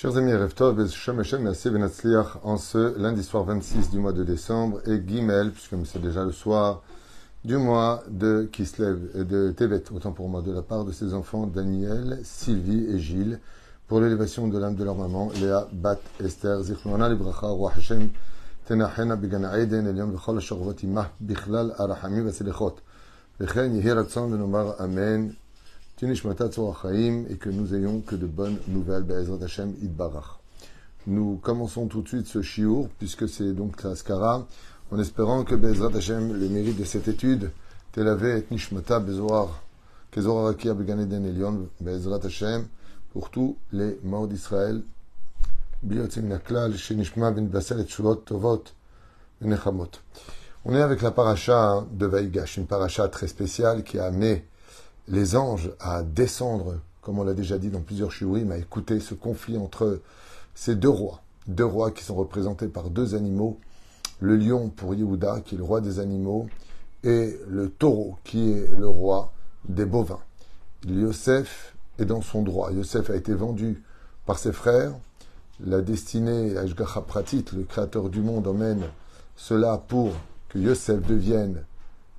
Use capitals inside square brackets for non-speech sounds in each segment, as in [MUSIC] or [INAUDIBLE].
Chers amis, Benatzliach en ce lundi soir 26 du mois de décembre et Gimel, puisque c'est déjà le soir du mois de Kislev et de Tevet, autant pour moi, de la part de ses enfants Daniel, Sylvie et Gilles, pour l'élévation de l'âme de leur maman, Léa Bat Esther, Zichlona Libracha, Roi Hashem, Tenachena Began Aiden, Elion Bechol Ashorvot Imah, Bichlal Arahami Vasilechot. Vechen Yehi Ratzon Venomar Amen et que nous ayons que de bonnes nouvelles. Nous commençons tout de suite ce shiur, puisque c'est donc la skara, en espérant que Be'ezrat Hashem, le mérite de cette étude, Telavé et Nishmata Bezoar, Kezor Arakia Beganeden Elion, Be'ezrat Hashem, pour tous les morts d'Israël, Ben. On est avec la paracha de Vaïgash, une paracha très spéciale qui a amené les anges à descendre, comme on l'a déjà dit dans plusieurs shiurim, à écouter ce conflit entre ces deux rois, deux rois qui sont représentés par deux animaux, le lion pour Yehuda, qui est le roi des animaux, et le taureau, qui est le roi des bovins. Yosef est dans son droit. Yosef a été vendu par ses frères. La destinée, Ashgacha Pratit, le créateur du monde, emmène cela pour que Yosef devienne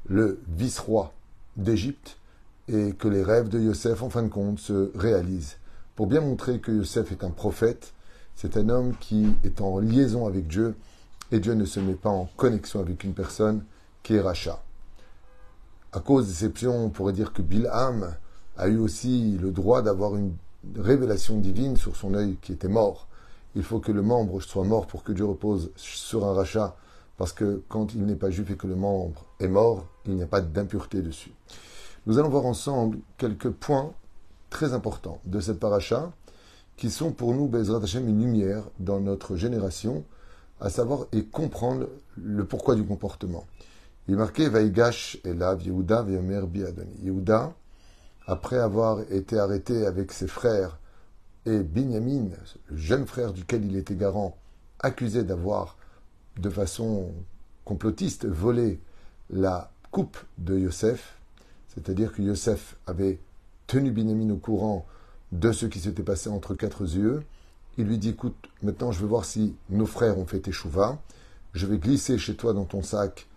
le vice-roi d'Égypte et que les rêves de Yosef, en fin de compte, se réalisent. Pour bien montrer que Yosef est un prophète, c'est un homme qui est en liaison avec Dieu, et Dieu ne se met pas en connexion avec une personne qui est rachat. À cause d'exception, on pourrait dire que Bilham a eu aussi le droit d'avoir une révélation divine sur son œil qui était mort. Il faut que le membre soit mort pour que Dieu repose sur un rachat, parce que quand il n'est pas juif et que le membre est mort, il n'y a pas d'impureté dessus. Nous allons voir ensemble quelques points très importants de cette paracha qui sont pour nous, Bezrat Hashem, une lumière dans notre génération, à savoir et comprendre le pourquoi du comportement. Il est marqué Vaïgash Elav Yehuda Veomer Biadoni. Yehuda, après avoir été arrêté avec ses frères et Binyamin, le jeune frère duquel il était garant, accusé d'avoir de façon complotiste volé la coupe de Yosef, c'est-à-dire que Yosef avait tenu Binyamin au courant de ce qui s'était passé entre quatre yeux. Il lui dit, écoute, maintenant je veux voir si nos frères ont fait échouva. Je vais glisser chez toi dans ton sac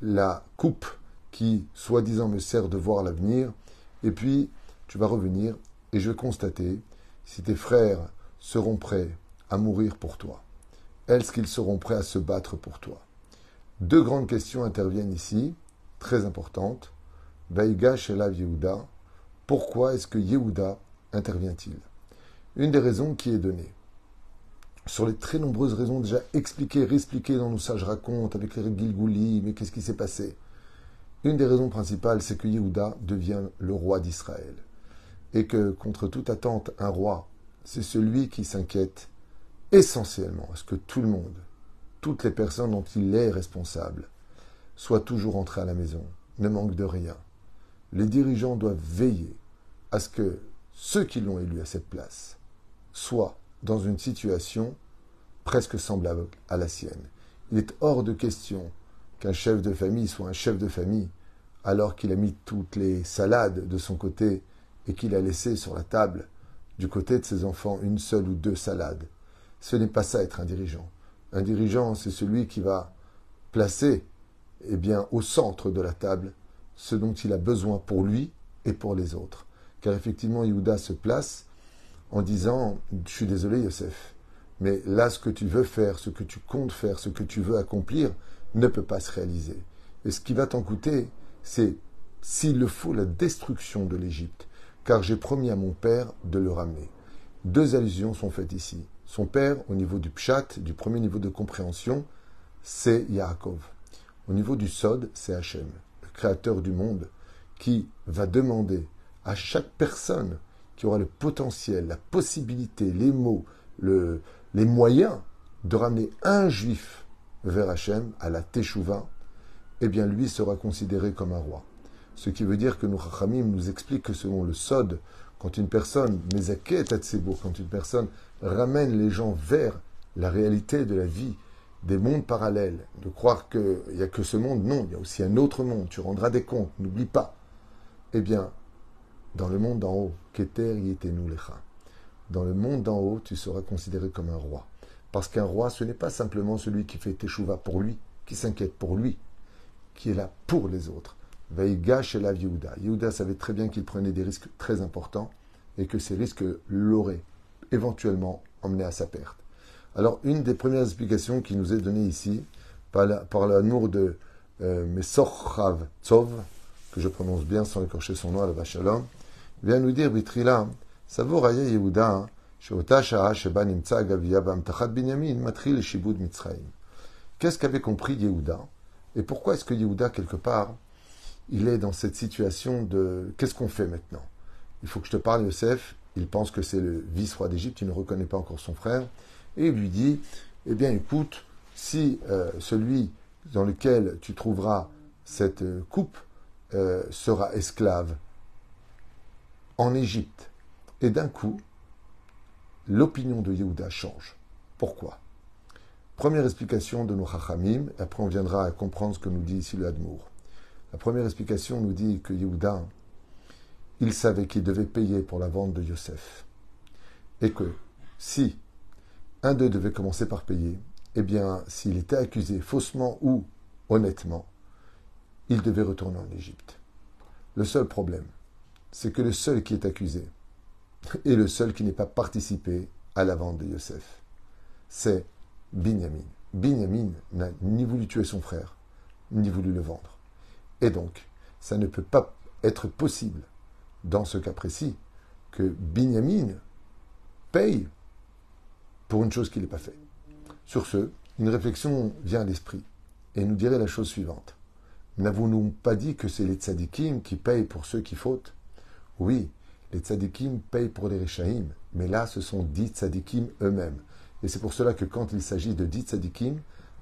la coupe qui, soi-disant, me sert de voir l'avenir. Et puis, tu vas revenir et je vais constater si tes frères seront prêts à mourir pour toi. Est-ce qu'ils seront prêts à se battre pour toi? Deux grandes questions interviennent ici, très importantes. Vaïgash Elav Yehuda, pourquoi est-ce que Yehuda intervient-il? Une des raisons qui est donnée, sur les très nombreuses raisons déjà expliquées, réexpliquées dans nos sages racontes avec les Gilgouli, mais qu'est-ce qui s'est passé? Une des raisons principales, c'est que Yehuda devient le roi d'Israël. Et que, contre toute attente, un roi, c'est celui qui s'inquiète essentiellement à ce que tout le monde, toutes les personnes dont il est responsable, soient toujours entrées à la maison, ne manquent de rien les dirigeants doivent veiller à ce que ceux qui l'ont élu à cette place soient dans une situation presque semblable à la sienne. Il est hors de question qu'un chef de famille soit un chef de famille alors qu'il a mis toutes les salades de son côté et qu'il a laissé sur la table du côté de ses enfants une seule ou deux salades. Ce n'est pas ça être un dirigeant. Un dirigeant, c'est celui qui va placer eh bien, au centre de la table ce dont il a besoin pour lui et pour les autres. Car effectivement, Yehuda se place en disant Je suis désolé, Yosef, mais là, ce que tu veux faire, ce que tu comptes faire, ce que tu veux accomplir, ne peut pas se réaliser. Et ce qui va t'en coûter, c'est, s'il le faut, la destruction de l'Égypte, car j'ai promis à mon père de le ramener. Deux allusions sont faites ici. Son père, au niveau du pshat, du premier niveau de compréhension, c'est Yaakov. Au niveau du sod, c'est Hachem créateur du monde, qui va demander à chaque personne qui aura le potentiel, la possibilité, les mots, le, les moyens de ramener un juif vers Hachem, à la Teshuvah, eh bien lui sera considéré comme un roi. Ce qui veut dire que nous, Chachamim nous explique que selon le Sod, quand une personne, quand une personne ramène les gens vers la réalité de la vie, des mondes parallèles, de croire qu'il n'y a que ce monde, non, il y a aussi un autre monde, tu rendras des comptes, n'oublie pas. Eh bien, dans le monde d'en haut, Keter nous lecha. dans le monde d'en haut, tu seras considéré comme un roi. Parce qu'un roi, ce n'est pas simplement celui qui fait teshuva pour lui, qui s'inquiète pour lui, qui est là pour les autres. Vaïga chez la Yehuda. Yehuda savait très bien qu'il prenait des risques très importants et que ces risques l'auraient éventuellement emmené à sa perte. Alors, une des premières explications qui nous est donnée ici, par l'amour de euh, Mesorchav Tzov, que je prononce bien sans écorcher son nom à la Vachalom, vient nous dire, Bitrila, Savoraye Yehuda, Qu'est-ce qu'avait compris Yehuda? Et pourquoi est-ce que Yehuda, quelque part, il est dans cette situation de qu'est-ce qu'on fait maintenant? Il faut que je te parle, Yosef. Il pense que c'est le vice-roi d'Égypte, il ne reconnaît pas encore son frère. Et il lui dit Eh bien, écoute, si euh, celui dans lequel tu trouveras cette euh, coupe euh, sera esclave en Égypte, et d'un coup, l'opinion de Yehuda change. Pourquoi? Première explication de nos Chachamim, après on viendra à comprendre ce que nous dit ici le Hadmour. La première explication nous dit que Yehuda, il savait qu'il devait payer pour la vente de Yosef. Et que si un d'eux devait commencer par payer, eh bien, s'il était accusé faussement ou honnêtement, il devait retourner en Égypte. Le seul problème, c'est que le seul qui est accusé [LAUGHS] est le seul qui n'ait pas participé à la vente de Yosef. C'est Binyamin. Binyamin n'a ni voulu tuer son frère, ni voulu le vendre. Et donc, ça ne peut pas être possible, dans ce cas précis, que Binyamin paye pour une chose qu'il n'a pas fait. Sur ce, une réflexion vient à l'esprit et nous dirait la chose suivante. N'avons-nous pas dit que c'est les tzadikim qui payent pour ceux qui fautent? Oui, les tzadikim payent pour les rechaïm, mais là, ce sont dix tzadikim eux-mêmes. Et c'est pour cela que quand il s'agit de dix tzadikim,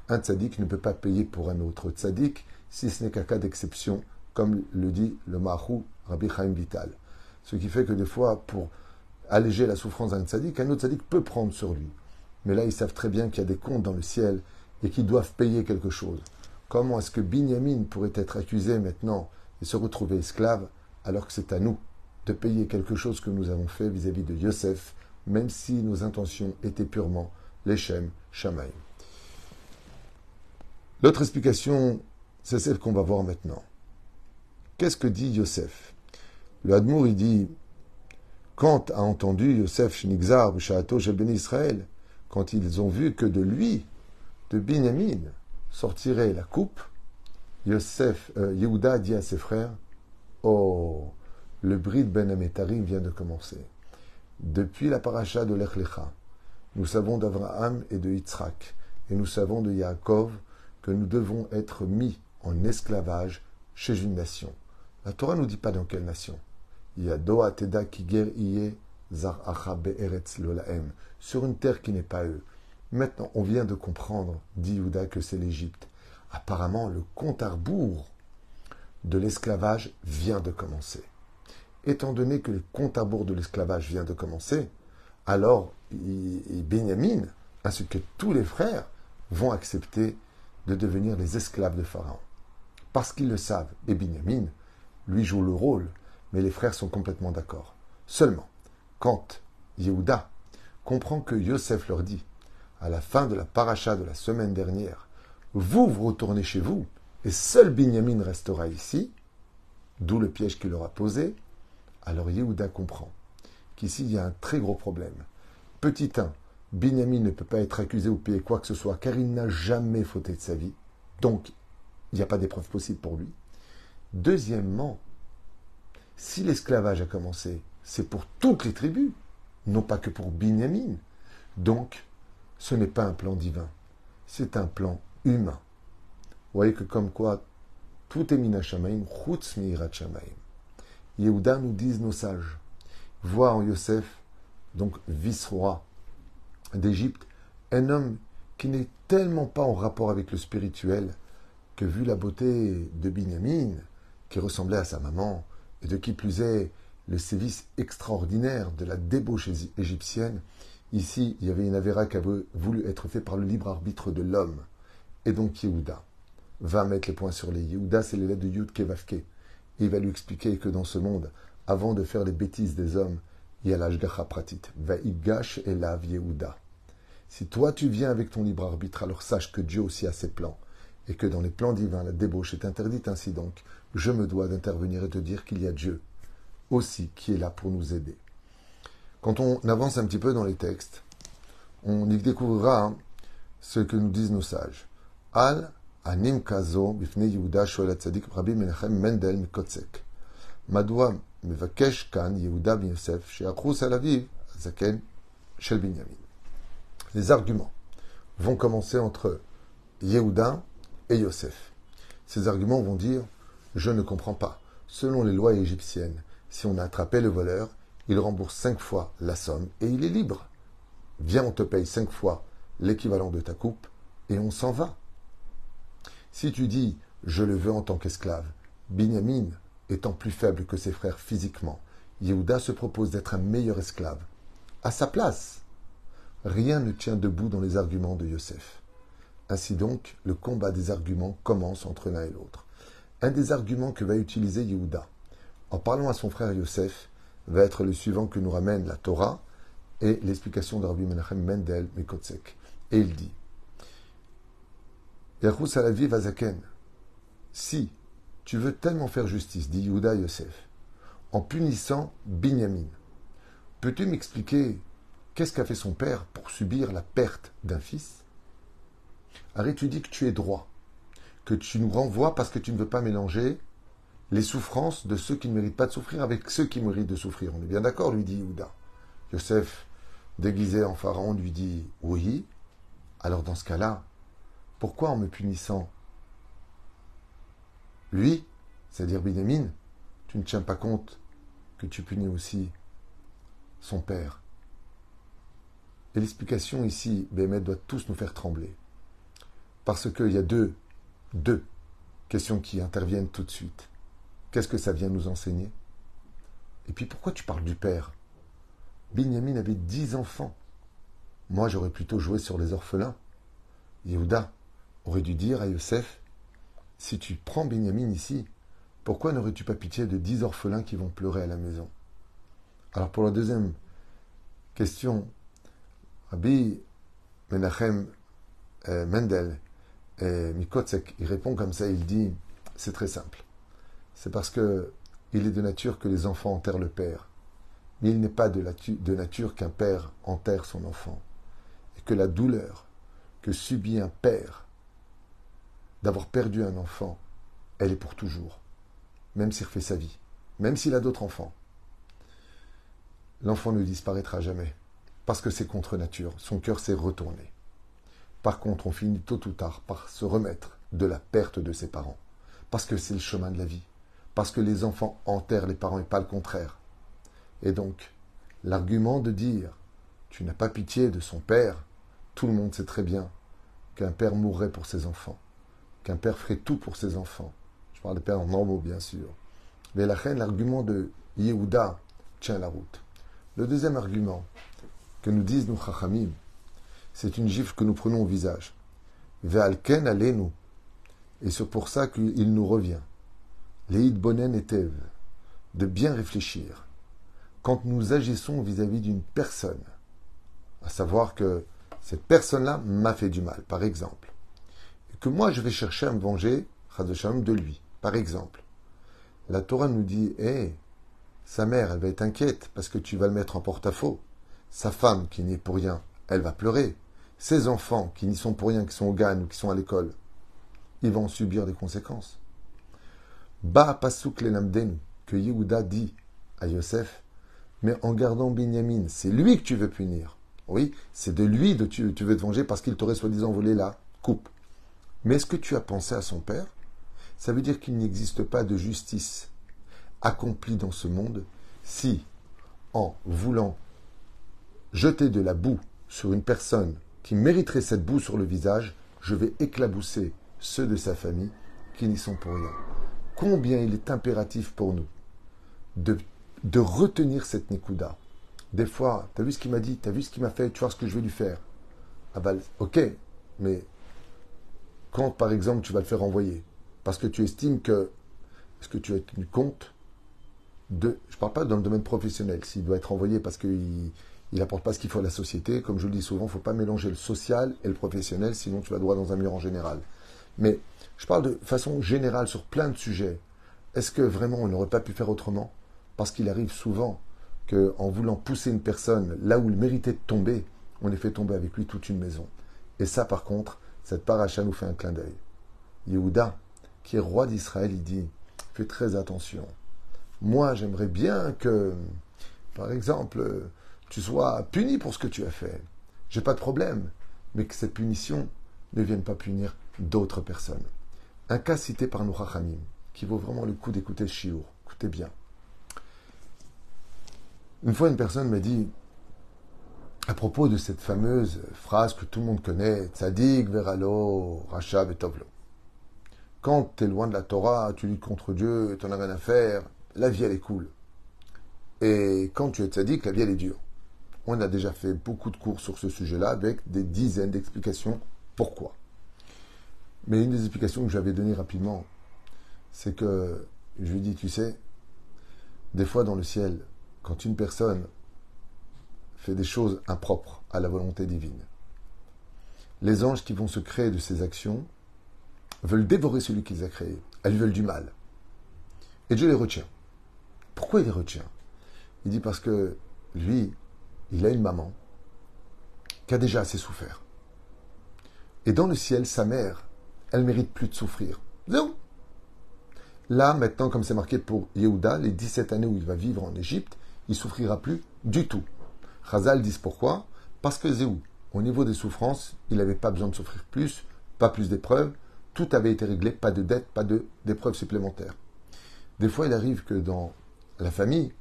un tzadik ne peut pas payer pour un autre tzadik, si ce n'est qu'à cas d'exception, comme le dit le Mahou Rabbi Chaim Vital. Ce qui fait que des fois, pour alléger la souffrance d'un tzadik, un autre tzadik peut prendre sur lui. Mais là, ils savent très bien qu'il y a des comptes dans le ciel et qu'ils doivent payer quelque chose. Comment est-ce que Binyamin pourrait être accusé maintenant et se retrouver esclave alors que c'est à nous de payer quelque chose que nous avons fait vis-à-vis de Yosef, même si nos intentions étaient purement l'Echem Shamaï. L'autre explication, c'est celle qu'on va voir maintenant. Qu'est-ce que dit Yosef? Le Hadmour, il dit quand a entendu Yosef Shnigzar, Shaato, Ben Israël, quand ils ont vu que de lui, de Binyamin, sortirait la coupe, Yosef, euh, Yehuda dit à ses frères Oh, le bride Ben Ametarim vient de commencer. Depuis la paracha de l'Echlecha, nous savons d'Abraham et de Yitzhak, et nous savons de Yaakov que nous devons être mis en esclavage chez une nation. La Torah ne nous dit pas dans quelle nation. Sur une terre qui n'est pas eux. Maintenant, on vient de comprendre, dit Yuda, que c'est l'Égypte. Apparemment, le compte à rebours de l'esclavage vient de commencer. Étant donné que le compte à rebours de l'esclavage vient de commencer, alors Benjamin, ainsi que tous les frères, vont accepter de devenir les esclaves de Pharaon. Parce qu'ils le savent, et Benjamin, lui joue le rôle mais les frères sont complètement d'accord. Seulement, quand Yehuda comprend que Yosef leur dit, à la fin de la paracha de la semaine dernière, vous vous retournez chez vous, et seul Binyamin restera ici, d'où le piège qu'il leur a posé, alors Yehuda comprend qu'ici il y a un très gros problème. Petit 1, Binyamin ne peut pas être accusé ou payer quoi que ce soit, car il n'a jamais fauté de sa vie, donc il n'y a pas d'épreuve possible pour lui. Deuxièmement, si l'esclavage a commencé, c'est pour toutes les tribus, non pas que pour Binyamin. Donc, ce n'est pas un plan divin, c'est un plan humain. Vous voyez que comme quoi, tout est mina shamaim, chutz Yehuda nous disent nos sages, voit en Yosef, donc vice-roi d'Égypte, un homme qui n'est tellement pas en rapport avec le spirituel que vu la beauté de Binyamin, qui ressemblait à sa maman, et de qui plus est le sévice extraordinaire de la débauche égyptienne, ici il y avait une avéra qui avait voulu être fait par le libre arbitre de l'homme. Et donc Yehuda va mettre les points sur les. Yehuda, c'est l'élève de Yud Kevavke. Et il va lui expliquer que dans ce monde, avant de faire les bêtises des hommes, il y a l'ashgacha pratit. Va'igash elav Yehuda. Si toi tu viens avec ton libre arbitre, alors sache que Dieu aussi a ses plans et que dans les plans divins, la débauche est interdite ainsi donc. Je me dois d'intervenir et de dire qu'il y a Dieu aussi qui est là pour nous aider. Quand on avance un petit peu dans les textes, on y découvrira ce que nous disent nos sages. Al anim kazo Yehuda shoel tzadik Rabbi Menachem Mendel mikotzek. Madwa mevakesh kan Yehuda ben Yosef she'achus alaviv zaken shel Binyamin. Les arguments vont commencer entre Yehuda et Yosef. Ces arguments vont dire Je ne comprends pas. Selon les lois égyptiennes, si on a attrapé le voleur, il rembourse cinq fois la somme et il est libre. Viens, on te paye cinq fois l'équivalent de ta coupe et on s'en va. Si tu dis je le veux en tant qu'esclave, Binyamin étant plus faible que ses frères physiquement, Yehuda se propose d'être un meilleur esclave. À sa place. Rien ne tient debout dans les arguments de Yosef. Ainsi donc, le combat des arguments commence entre l'un et l'autre. Un des arguments que va utiliser Yehuda, en parlant à son frère Yosef, va être le suivant que nous ramène la Torah et l'explication de Rabbi Menachem Mendel Mekotsek. Et il dit Yachus Alavi Vazaken, si tu veux tellement faire justice, dit Yehuda Yosef, en punissant Binyamin, peux-tu m'expliquer qu'est-ce qu'a fait son père pour subir la perte d'un fils? Arrête, tu dis que tu es droit, que tu nous renvoies parce que tu ne veux pas mélanger les souffrances de ceux qui ne méritent pas de souffrir avec ceux qui méritent de souffrir. On est bien d'accord, lui dit Yehuda. Yosef, déguisé en pharaon, lui dit Oui. Alors dans ce cas-là, pourquoi en me punissant? Lui, c'est-à-dire Binyamin, tu ne tiens pas compte que tu punis aussi son père. Et l'explication ici, Bémet doit tous nous faire trembler. Parce qu'il y a deux, deux questions qui interviennent tout de suite. Qu'est-ce que ça vient nous enseigner? Et puis pourquoi tu parles du père? Binyamin avait dix enfants. Moi, j'aurais plutôt joué sur les orphelins. Yehuda aurait dû dire à Yosef Si tu prends Binyamin ici, pourquoi n'aurais-tu pas pitié de dix orphelins qui vont pleurer à la maison? Alors, pour la deuxième question, Rabbi Menachem euh, Mendel et Mikotsek, il répond comme ça, il dit, c'est très simple. C'est parce que il est de nature que les enfants enterrent le père. Mais il n'est pas de, de nature qu'un père enterre son enfant. Et que la douleur que subit un père d'avoir perdu un enfant, elle est pour toujours. Même s'il refait sa vie. Même s'il a d'autres enfants. L'enfant ne disparaîtra jamais. Parce que c'est contre nature. Son cœur s'est retourné. Par contre, on finit tôt ou tard par se remettre de la perte de ses parents. Parce que c'est le chemin de la vie. Parce que les enfants enterrent les parents et pas le contraire. Et donc, l'argument de dire tu n'as pas pitié de son père, tout le monde sait très bien qu'un père mourrait pour ses enfants, qu'un père ferait tout pour ses enfants. Je parle des pères normaux, bien sûr. Mais la reine, l'argument de Yehuda tient la route. Le deuxième argument que nous disent nos chachamim, c'est une gifle que nous prenons au visage. Ve'alken alenu. Et c'est pour ça qu'il nous revient. Leïd bonen et de bien réfléchir quand nous agissons vis-à-vis d'une personne, à savoir que cette personne-là m'a fait du mal, par exemple, et que moi je vais chercher à me venger, de lui, par exemple. La Torah nous dit, hé, sa mère, elle va être inquiète parce que tu vas le mettre en porte-à-faux. Sa femme, qui n'y est pour rien, elle va pleurer. Ses enfants, qui n'y sont pour rien, qui sont au GAN ou qui sont à l'école, ils vont subir des conséquences. Ba pasuk lenamden, que Yehuda dit à Yosef, mais en gardant Binyamin, c'est lui que tu veux punir. Oui, c'est de lui que tu, tu veux te venger parce qu'il t'aurait soi-disant volé la coupe. Mais est-ce que tu as pensé à son père? Ça veut dire qu'il n'existe pas de justice accomplie dans ce monde si, en voulant jeter de la boue sur une personne qui mériterait cette boue sur le visage, je vais éclabousser ceux de sa famille qui n'y sont pour rien. Combien il est impératif pour nous de, de retenir cette Nikuda. Des fois, tu as vu ce qu'il m'a dit, tu as vu ce qu'il m'a fait, tu vois ce que je vais lui faire. Ah bah, ok, mais quand par exemple tu vas le faire envoyer, parce que tu estimes que, est-ce que tu as tenu compte de, je ne parle pas dans le domaine professionnel, s'il doit être envoyé parce qu'il n'apporte pas ce qu'il faut à la société, comme je le dis souvent, il ne faut pas mélanger le social et le professionnel, sinon tu vas droit dans un mur en général. Mais je parle de façon générale sur plein de sujets. Est-ce que vraiment on n'aurait pas pu faire autrement? Parce qu'il arrive souvent qu'en voulant pousser une personne là où il méritait de tomber, on les fait tomber avec lui toute une maison. Et ça, par contre, cette paracha nous fait un clin d'œil. Yehuda, qui est roi d'Israël, il dit Fais très attention. Moi, j'aimerais bien que, par exemple, tu sois puni pour ce que tu as fait. J'ai pas de problème, mais que cette punition ne vienne pas punir d'autres personnes. Un cas cité par nos qui vaut vraiment le coup d'écouter Chiour. Écoutez bien. Une fois, une personne m'a dit, à propos de cette fameuse phrase que tout le monde connaît, Tzadik, Veralo, Rachab et Tovlo. Quand tu es loin de la Torah, tu luttes contre Dieu, tu n'en as rien à faire, la vie elle est cool. Et quand tu es tzaddik, la vie elle est dure. On a déjà fait beaucoup de cours sur ce sujet-là avec des dizaines d'explications pourquoi. Mais une des explications que j'avais données rapidement, c'est que je lui dis, tu sais, des fois dans le ciel, quand une personne fait des choses impropres à la volonté divine, les anges qui vont se créer de ces actions veulent dévorer celui qui les a créés. Elles lui veulent du mal. Et Dieu les retient. Pourquoi il les retient? Il dit parce que lui, il a une maman qui a déjà assez souffert. Et dans le ciel, sa mère, elle mérite plus de souffrir. Non. Là, maintenant, comme c'est marqué pour Yehuda, les 17 années où il va vivre en Égypte, il souffrira plus du tout. Chazal dit pourquoi? Parce que Zéhou, au niveau des souffrances, il n'avait pas besoin de souffrir plus, pas plus d'épreuves, tout avait été réglé, pas de dette, pas d'épreuves supplémentaires. Des fois, il arrive que dans la famille,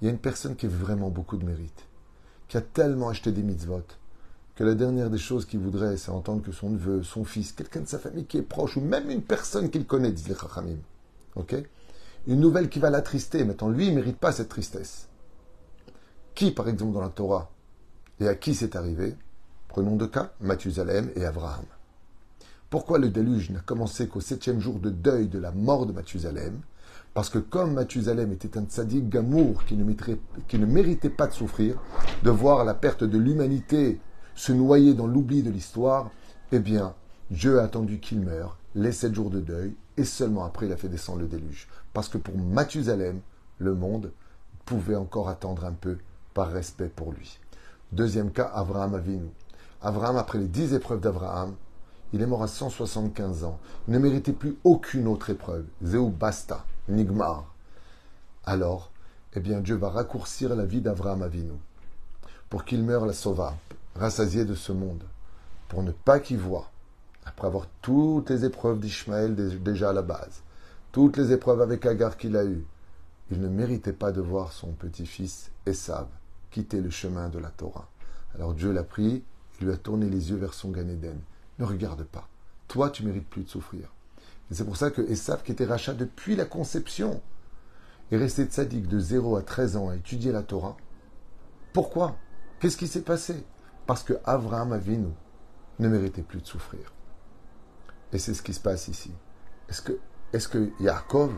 il y a une personne qui a vraiment beaucoup de mérite, qui a tellement acheté des mitzvot, que la dernière des choses qu'il voudrait, c'est entendre que son neveu, son fils, quelqu'un de sa famille qui est proche, ou même une personne qu'il connaît, disent les Chachamim. Ok? Une nouvelle qui va l'attrister. Maintenant, lui, il ne mérite pas cette tristesse. Qui, par exemple, dans la Torah, et à qui c'est arrivé? Prenons deux cas, Mathusalem et Abraham. Pourquoi le déluge n'a commencé qu'au septième jour de deuil de la mort de Mathusalem? Parce que comme Mathusalem était un tzaddik gamour qui ne, qui ne méritait pas de souffrir, de voir la perte de l'humanité se noyer dans l'oubli de l'histoire, eh bien, Dieu a attendu qu'il meure, les sept jours de deuil, et seulement après il a fait descendre le déluge. Parce que pour Mathusalem, le monde pouvait encore attendre un peu par respect pour lui. Deuxième cas, Abraham Avinu. Abraham, après les dix épreuves d'Abraham, il est mort à 175 ans. Ne méritait plus aucune autre épreuve. Zéou basta. Nigmar. Alors, eh bien, Dieu va raccourcir la vie d'Avraham Avinu pour qu'il meure la sauva, rassasié de ce monde, pour ne pas qu'il voie, après avoir toutes les épreuves d'Ishmaël déjà à la base, toutes les épreuves avec Agar qu'il a eues, il ne méritait pas de voir son petit-fils Esav quitter le chemin de la Torah. Alors Dieu l'a pris, il lui a tourné les yeux vers son Gan Ne regarde pas. Toi, tu mérites plus de souffrir. Et c'est pour ça que Esav, qui était rachat depuis la conception, est resté tzaddik de 0 à 13 ans à étudier la Torah. Pourquoi? Qu'est-ce qui s'est passé? Parce que Avraham Avinu ne méritait plus de souffrir. Et c'est ce qui se passe ici. Est-ce que, est Yaakov,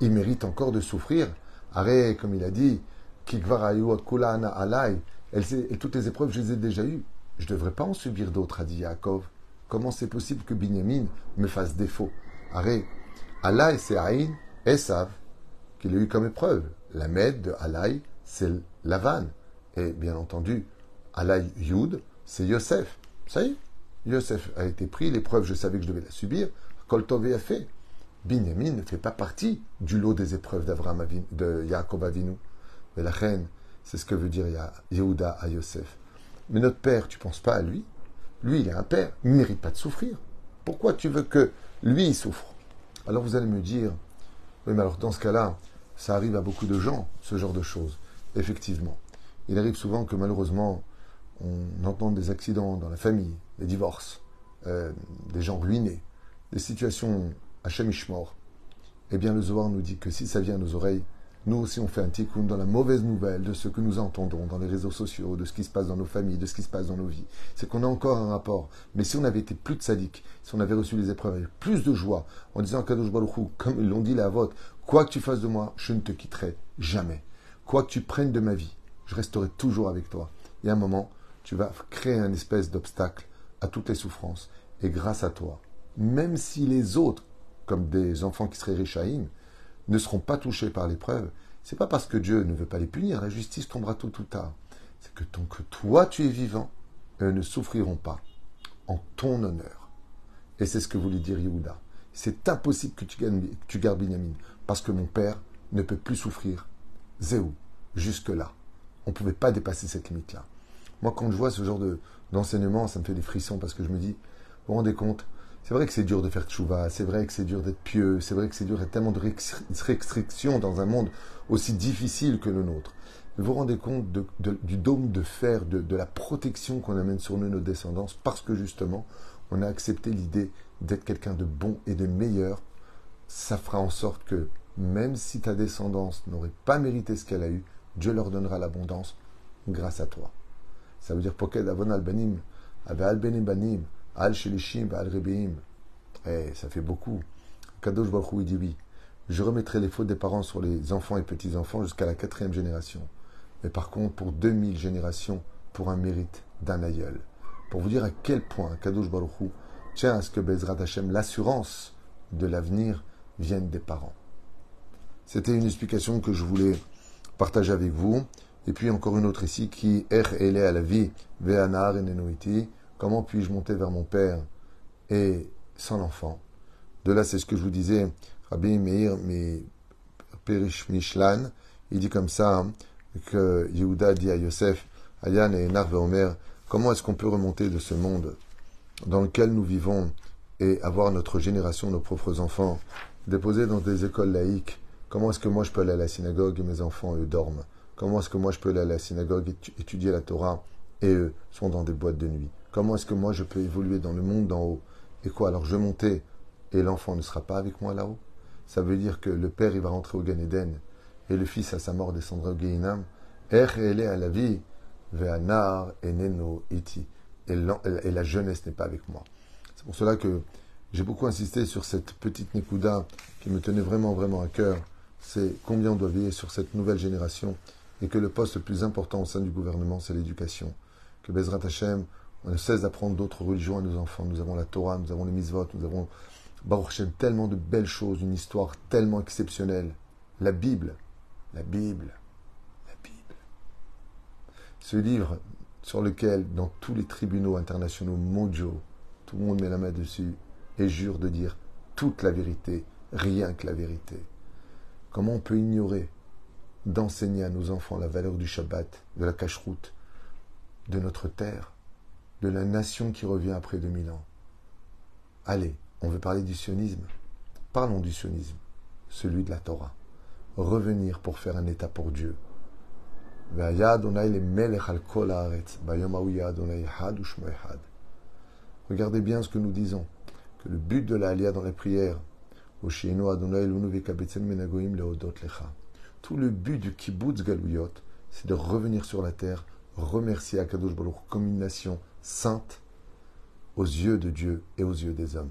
il mérite encore de souffrir? Arrête, comme il a dit, alai, et toutes les épreuves, je les ai déjà eues. Je ne devrais pas en subir d'autres, a dit Yaakov. Comment c'est possible que Binyamin me fasse défaut? Arrête. Alay, c'est Aïn, Esav, qu'il a eu comme épreuve. La med de Alay, c'est Lavan. Et bien entendu, Alay Yud, c'est Yosef. Ça y est, Yosef a été pris, l'épreuve, je savais que je devais la subir. Koltové a fait. Binyamin ne fait pas partie du lot des épreuves d'Avraham de Yaakov Avinu. Mais la reine, c'est ce que veut dire Yehuda à Yosef. Mais notre père, tu penses pas à lui? Lui, il est un père, il ne mérite pas de souffrir. Pourquoi tu veux que lui, il souffre. Alors vous allez me dire, oui, mais alors dans ce cas-là, ça arrive à beaucoup de gens, ce genre de choses. Effectivement. Il arrive souvent que malheureusement, on entende des accidents dans la famille, des divorces, euh, des gens ruinés, des situations à chemichemort. Eh bien, le Zohar nous dit que si ça vient à nos oreilles, Nous aussi, on fait un tikkun dans la mauvaise nouvelle de ce que nous entendons dans les réseaux sociaux, de ce qui se passe dans nos familles, de ce qui se passe dans nos vies. C'est qu'on a encore un rapport. Mais si on avait été plus de sadique, si on avait reçu les épreuves avec plus de joie, en disant Kadosh Baruch comme ils l'ont dit la vôtre, quoi que tu fasses de moi, je ne te quitterai jamais. Quoi que tu prennes de ma vie, je resterai toujours avec toi. Et à un moment, tu vas créer un espèce d'obstacle à toutes les souffrances. Et grâce à toi, même si les autres, comme des enfants qui seraient richaïm, ne seront pas touchés par l'épreuve, c'est pas parce que Dieu ne veut pas les punir, la justice tombera tôt ou tard. C'est que tant que toi tu es vivant, eux ne souffriront pas en ton honneur. Et c'est ce que voulait dire Yehuda. C'est impossible que tu, tu gardes Binyamin, parce que mon père ne peut plus souffrir. Zéou, jusque-là. On ne pouvait pas dépasser cette limite-là. Moi, quand je vois ce genre d'enseignement, ça me fait des frissons parce que je me dis, vous vous rendez compte, c'est vrai que c'est dur de faire tchouva, c'est vrai que c'est dur d'être pieux, c'est vrai que c'est dur d'être tellement de restrictions dans un monde aussi difficile que le nôtre. vous vous rendez compte du dôme de fer, de, la protection qu'on amène sur nous, nos descendants, parce que justement, on a accepté l'idée d'être quelqu'un de bon et de meilleur. Ça fera en sorte que, même si ta descendance n'aurait pas mérité ce qu'elle a eu, Dieu leur donnera l'abondance grâce à toi. Ça veut dire Poked Avon Albanim, Al Banim, Al Shelishim, Al Rebeim. Eh, ça fait beaucoup. Kadosh Baruch il dit oui. Je remettrai les fautes des parents sur les enfants et petits-enfants jusqu'à la quatrième génération. Mais par contre, pour 2000 générations, pour un mérite d'un aïeul. Pour vous dire à quel point Kadosh Baruch tient à ce que Bezrat Hashem, l'assurance de l'avenir, vienne des parents. C'était une explication que je voulais partager avec vous. Et puis encore une autre ici qui er à la vie, ve'anar et Comment puis-je monter vers mon père et sans l'enfant De là, c'est ce que je vous disais. Rabbi Meir, mais Perish Mishlan, il dit comme ça hein, que Yehuda dit à Yosef, Ayan et Enar Omer, comment est-ce qu'on peut remonter de ce monde dans lequel nous vivons et avoir notre génération, nos propres enfants, déposés dans des écoles laïques? Comment est-ce que moi je peux aller à la synagogue et mes enfants, eux, dorment? Comment est-ce que moi je peux aller à la synagogue et étudier la Torah et eux sont dans des boîtes de nuit? Comment est-ce que moi je peux évoluer dans le monde d'en haut Et quoi Alors je monter et l'enfant ne sera pas avec moi là-haut Ça veut dire que le père il va rentrer au Gan Eden et le fils à sa mort descendra au Gehinam. Er à la vie, ve'anar eneno iti. Et la jeunesse n'est pas avec moi. C'est pour cela que j'ai beaucoup insisté sur cette petite Nekuda qui me tenait vraiment, vraiment à cœur c'est combien on doit veiller sur cette nouvelle génération et que le poste le plus important au sein du gouvernement, c'est l'éducation. Que Bezrat Hashem, on ne cesse d'apprendre d'autres religions à nos enfants. Nous avons la Torah, nous avons les mitzvot, nous avons Baruch tellement de belles choses, une histoire tellement exceptionnelle. La Bible, la Bible, la Bible. Ce livre sur lequel, dans tous les tribunaux internationaux mondiaux, tout le monde met la main dessus et jure de dire toute la vérité, rien que la vérité. Comment on peut ignorer d'enseigner à nos enfants la valeur du Shabbat, de la cache-route, de notre terre, de la nation qui revient après 2000 ans Allez, on veut parler du sionisme. Parlons du sionisme, celui de la Torah. Revenir pour faire un état pour Dieu. Regardez bien ce que nous disons, que le but de la dans les prières, tout le but du kibbutz galouyot, c'est de revenir sur la terre, remercier Akadosh Baruch comme une nation sainte aux yeux de Dieu et aux yeux des hommes.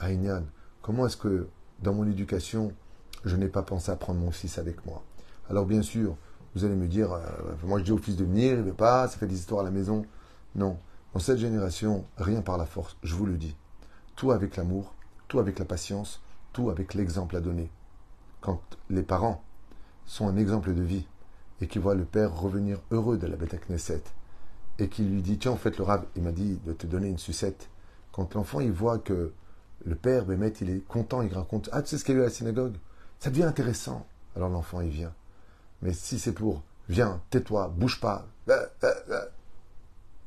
Aïnian, comment est-ce que dans mon éducation, je n'ai pas pensé à prendre mon fils avec moi? Alors bien sûr, vous allez me dire, euh, moi je dis au fils de venir, il ne veut pas, ça fait des histoires à la maison. Non, dans cette génération, rien par la force, je vous le dis. Tout avec l'amour, tout avec la patience, tout avec l'exemple à donner. Quand les parents sont un exemple de vie et qui voient le père revenir heureux de la bête à Knesset et qui lui dit Tiens, en fait, le rave, il m'a dit de te donner une sucette. Quand l'enfant il voit que le père, Bémet, il est content, il raconte Ah, tu sais ce qu'il y a eu à la synagogue? Ça devient intéressant. Alors l'enfant, il vient. Mais si c'est pour Viens, tais-toi, bouge pas. Euh, euh, euh.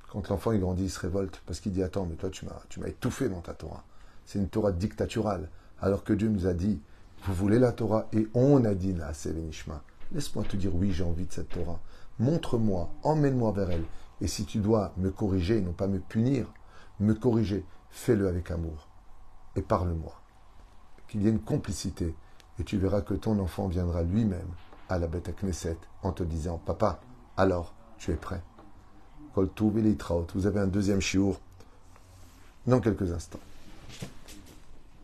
Quand l'enfant il grandit, il se révolte parce qu'il dit Attends, mais toi, tu m'as, tu m'as étouffé dans ta Torah c'est une Torah dictaturale. Alors que Dieu nous a dit, vous voulez la Torah? Et on a dit, Nishma. Laisse-moi te dire, oui, j'ai envie de cette Torah. Montre-moi, emmène-moi vers elle. Et si tu dois me corriger, non pas me punir, me corriger, fais-le avec amour. Et parle-moi. Qu'il y ait une complicité Et tu verras que ton enfant viendra lui-même à la bête à Knesset en te disant Papa, alors tu es prêt? Vous avez un deuxième chiour dans quelques instants.